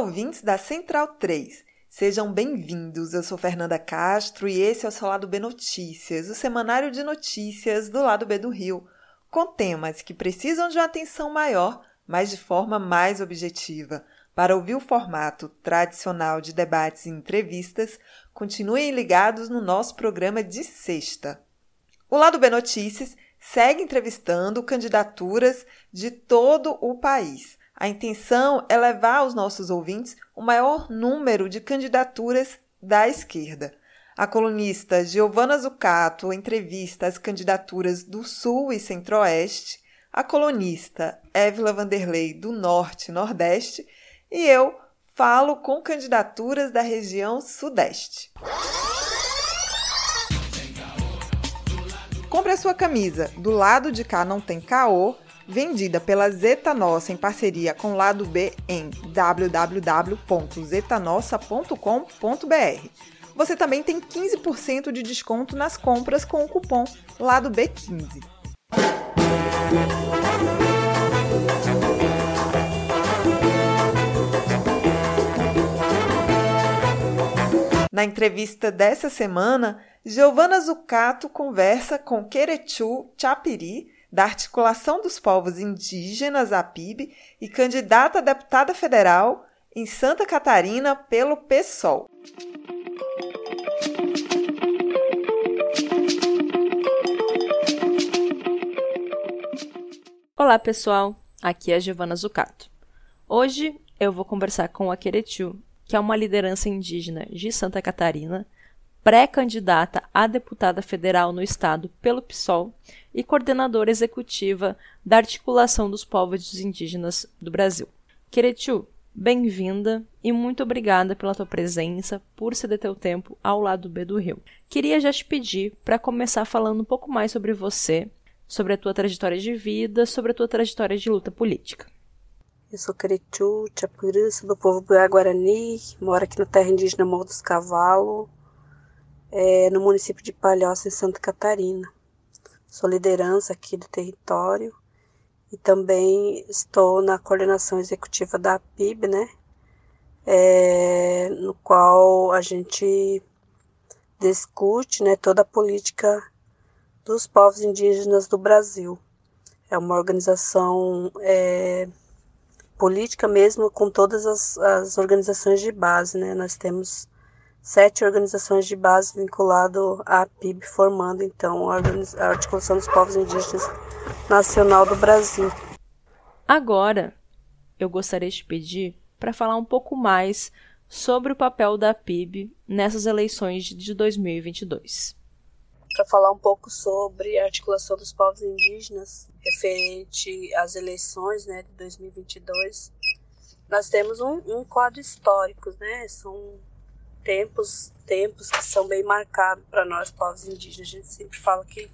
ouvintes da Central 3. Sejam bem-vindos. Eu sou Fernanda Castro e esse é o seu Lado B Notícias, o semanário de notícias do lado B do Rio, com temas que precisam de uma atenção maior, mas de forma mais objetiva. Para ouvir o formato tradicional de debates e entrevistas, continuem ligados no nosso programa de sexta. O Lado B Notícias segue entrevistando candidaturas de todo o país. A intenção é levar aos nossos ouvintes o maior número de candidaturas da esquerda. A colunista Giovana Zucato entrevista as candidaturas do Sul e Centro-Oeste, a colunista Évila Vanderlei do Norte e Nordeste e eu falo com candidaturas da região Sudeste. Compre a sua camisa. Do lado de cá não tem caô vendida pela Zeta Nossa em parceria com Lado B em www.zetanossa.com.br. Você também tem 15% de desconto nas compras com o cupom Lado B15. Na entrevista dessa semana, Giovana Zucato conversa com Querechu Chapiri, da Articulação dos Povos Indígenas, a PIB, e candidata a deputada federal em Santa Catarina pelo PSOL. Olá, pessoal. Aqui é a Giovana Zucato. Hoje eu vou conversar com a Queretiu, que é uma liderança indígena de Santa Catarina, pré-candidata a deputada federal no estado pelo PSOL e coordenadora executiva da Articulação dos Povos Indígenas do Brasil. Queretiu, bem-vinda e muito obrigada pela tua presença, por ceder teu tempo ao lado B do Rio. Queria já te pedir para começar falando um pouco mais sobre você, sobre a tua trajetória de vida, sobre a tua trajetória de luta política. Eu sou Queretiu, Chapuri, sou do povo Guarani, moro aqui na terra indígena Morro dos Cavalos, é, no município de Palhoça, em Santa Catarina. Sou liderança aqui do território e também estou na coordenação executiva da PIB, né? É, no qual a gente discute né, toda a política dos povos indígenas do Brasil. É uma organização é, política mesmo com todas as, as organizações de base, né? Nós temos sete organizações de base vinculado à PIB, formando então a Articulação dos Povos Indígenas Nacional do Brasil. Agora, eu gostaria de pedir para falar um pouco mais sobre o papel da PIB nessas eleições de 2022. Para falar um pouco sobre a articulação dos povos indígenas referente às eleições né, de 2022, nós temos um, um quadro histórico, né? São tempos, tempos que são bem marcados para nós, povos indígenas. A gente sempre fala que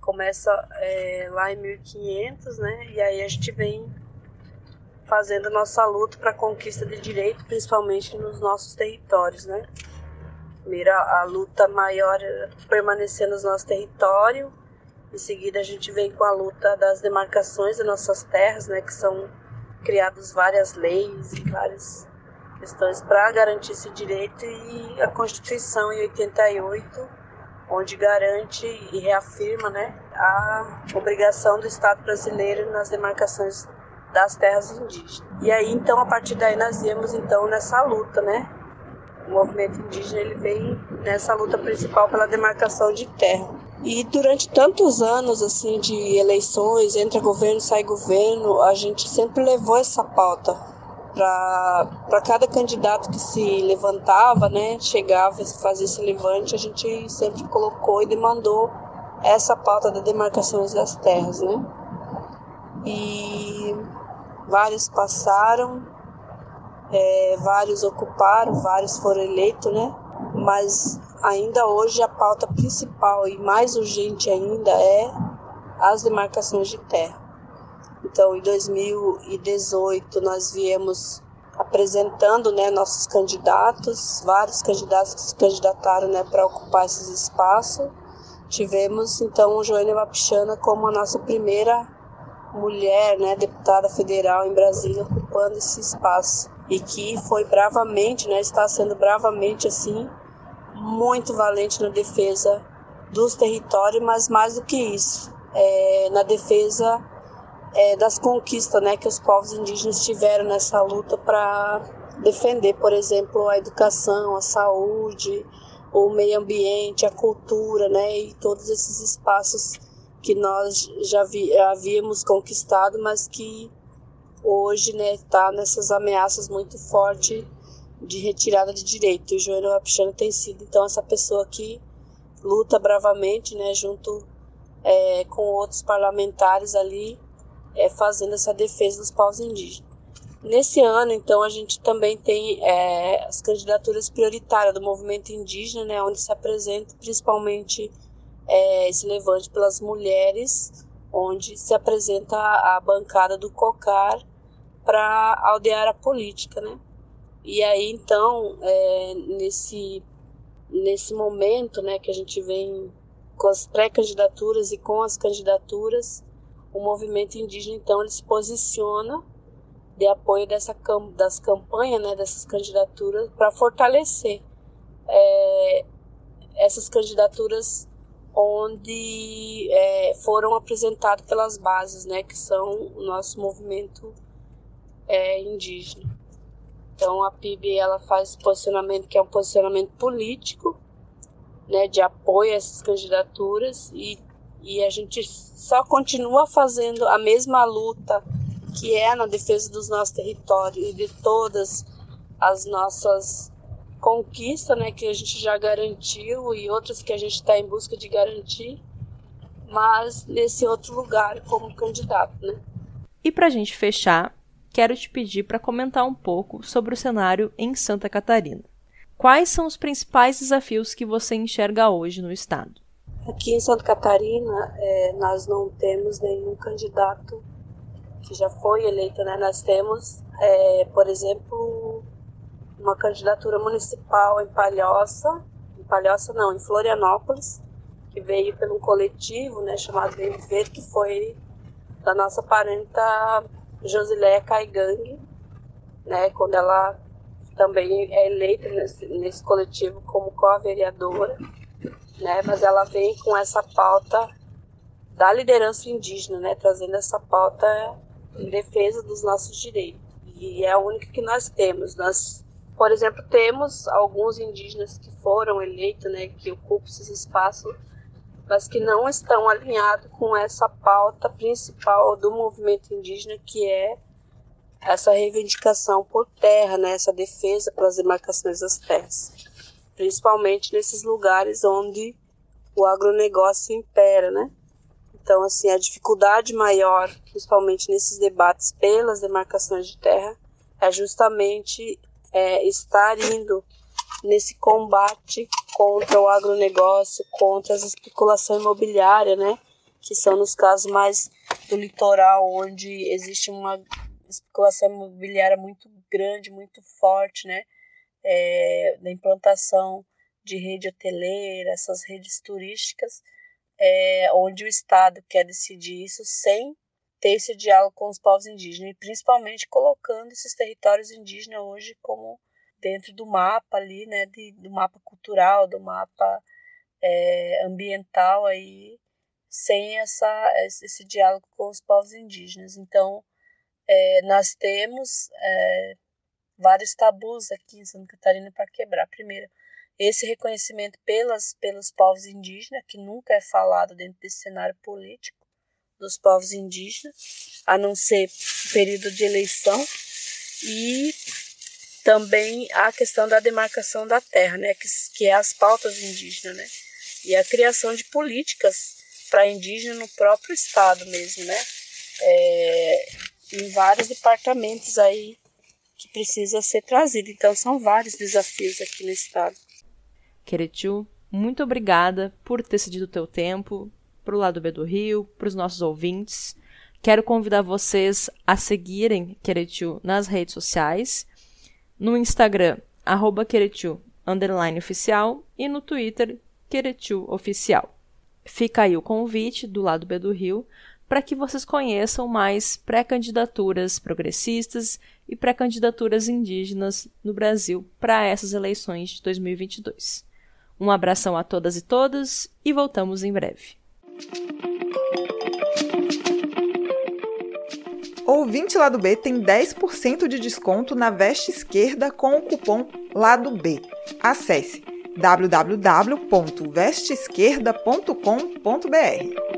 começa é, lá em 1500, né? E aí a gente vem fazendo nossa luta para a conquista de direito, principalmente nos nossos territórios, né? Primeiro a, a luta maior é permanecer nos nossos territórios, em seguida a gente vem com a luta das demarcações das nossas terras, né? Que são criadas várias leis e várias para garantir esse direito e a Constituição em 88, onde garante e reafirma né, a obrigação do Estado brasileiro nas demarcações das terras indígenas. E aí então a partir daí nós viemos então nessa luta, né? O movimento indígena ele vem nessa luta principal pela demarcação de terra. E durante tantos anos assim de eleições, entra governo, sai governo, a gente sempre levou essa pauta para cada candidato que se levantava, né, chegava a fazer esse levante, a gente sempre colocou e demandou essa pauta da demarcação das terras, né? E vários passaram, é, vários ocuparam, vários foram eleitos, né? Mas ainda hoje a pauta principal e mais urgente ainda é as demarcações de terra. Então, em 2018 nós viemos apresentando, né, nossos candidatos, vários candidatos se candidataram, né, para ocupar esses espaços. Tivemos então Joênia Wapichana como a nossa primeira mulher, né, deputada federal em Brasília ocupando esse espaço e que foi bravamente, né, está sendo bravamente assim muito valente na defesa dos territórios, mas mais do que isso, é, na defesa é, das conquistas né, que os povos indígenas tiveram nessa luta para defender, por exemplo, a educação, a saúde, o meio ambiente, a cultura, né, e todos esses espaços que nós já vi, havíamos conquistado, mas que hoje está né, tá nessas ameaças muito fortes de retirada de direito. O Joelho Wapichana tem sido então essa pessoa que luta bravamente, né, junto é, com outros parlamentares ali, é, fazendo essa defesa dos povos indígenas. Nesse ano, então, a gente também tem é, as candidaturas prioritárias do movimento indígena, né, onde se apresenta principalmente é, esse levante pelas mulheres, onde se apresenta a bancada do COCAR para aldear a política, né? E aí, então, é, nesse, nesse momento né, que a gente vem com as pré-candidaturas e com as candidaturas, o movimento indígena, então, ele se posiciona de apoio dessa, das campanhas, né, dessas candidaturas, para fortalecer é, essas candidaturas onde é, foram apresentadas pelas bases, né, que são o nosso movimento é, indígena. Então a PIB ela faz posicionamento que é um posicionamento político, né, de apoio a essas candidaturas e, e a gente só continua fazendo a mesma luta que é na defesa dos nossos territórios e de todas as nossas conquistas, né, que a gente já garantiu e outras que a gente está em busca de garantir, mas nesse outro lugar como candidato, né? E para a gente fechar, quero te pedir para comentar um pouco sobre o cenário em Santa Catarina. Quais são os principais desafios que você enxerga hoje no estado? Aqui em Santa Catarina, é, nós não temos nenhum candidato que já foi eleito, né? Nós temos, é, por exemplo, uma candidatura municipal em Palhoça, em Palhoça não, em Florianópolis, que veio pelo coletivo, né, chamado Viver, que foi da nossa parenta Josileia Caigang, né, quando ela também é eleita nesse, nesse coletivo como co-vereadora, né, mas ela vem com essa pauta da liderança indígena, né, trazendo essa pauta em defesa dos nossos direitos. E é a única que nós temos. Nós, por exemplo, temos alguns indígenas que foram eleitos, né, que ocupam esses espaços mas que não estão alinhados com essa pauta principal do movimento indígena, que é essa reivindicação por terra, né, essa defesa pelas demarcações das terras, principalmente nesses lugares onde o agronegócio impera, né? Então, assim, a dificuldade maior, principalmente nesses debates pelas demarcações de terra, é justamente é, estar indo nesse combate contra o agronegócio, contra a especulação imobiliária, né? Que são nos casos mais do litoral, onde existe uma especulação imobiliária muito grande, muito forte, né? É, da implantação de rede hoteleira, essas redes turísticas, é, onde o Estado quer decidir isso sem ter esse diálogo com os povos indígenas, e principalmente colocando esses territórios indígenas hoje como dentro do mapa ali, né, de, do mapa cultural, do mapa é, ambiental aí, sem essa, esse diálogo com os povos indígenas. Então, é, nós temos é, vários tabus aqui em Santa Catarina para quebrar. Primeiro, esse reconhecimento pelas, pelos povos indígenas, que nunca é falado dentro desse cenário político dos povos indígenas, a não ser período de eleição, e também a questão da demarcação da terra, né, que, que é as pautas indígenas, né, e a criação de políticas para indígena no próprio estado mesmo, né, é, em vários departamentos aí que precisa ser trazido. Então são vários desafios aqui no estado. Queretiu, muito obrigada por ter cedido o teu tempo para o lado B do Rio, para os nossos ouvintes. Quero convidar vocês a seguirem Queretiu nas redes sociais, no Instagram, arroba Queretiu, underline oficial, e no Twitter, Queretiu Oficial. Fica aí o convite do lado B do Rio para que vocês conheçam mais pré-candidaturas progressistas e pré-candidaturas indígenas no Brasil para essas eleições de 2022. Um abração a todas e todos e voltamos em breve. Ouvinte Lado B tem 10% de desconto na veste esquerda com o cupom Lado B. Acesse www.vesteesquerda.com.br.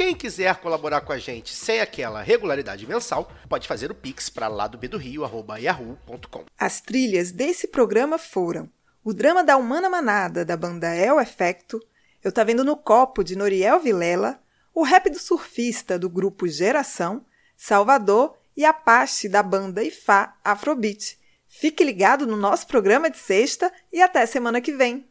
Quem quiser colaborar com a gente sem aquela regularidade mensal, pode fazer o pix para lá do. As trilhas desse programa foram o drama da Humana Manada, da banda El Efecto, Eu Tá Vendo no Copo, de Noriel Vilela, o rap do surfista, do grupo Geração, Salvador e Apache, da banda Ifá Afrobeat. Fique ligado no nosso programa de sexta e até semana que vem.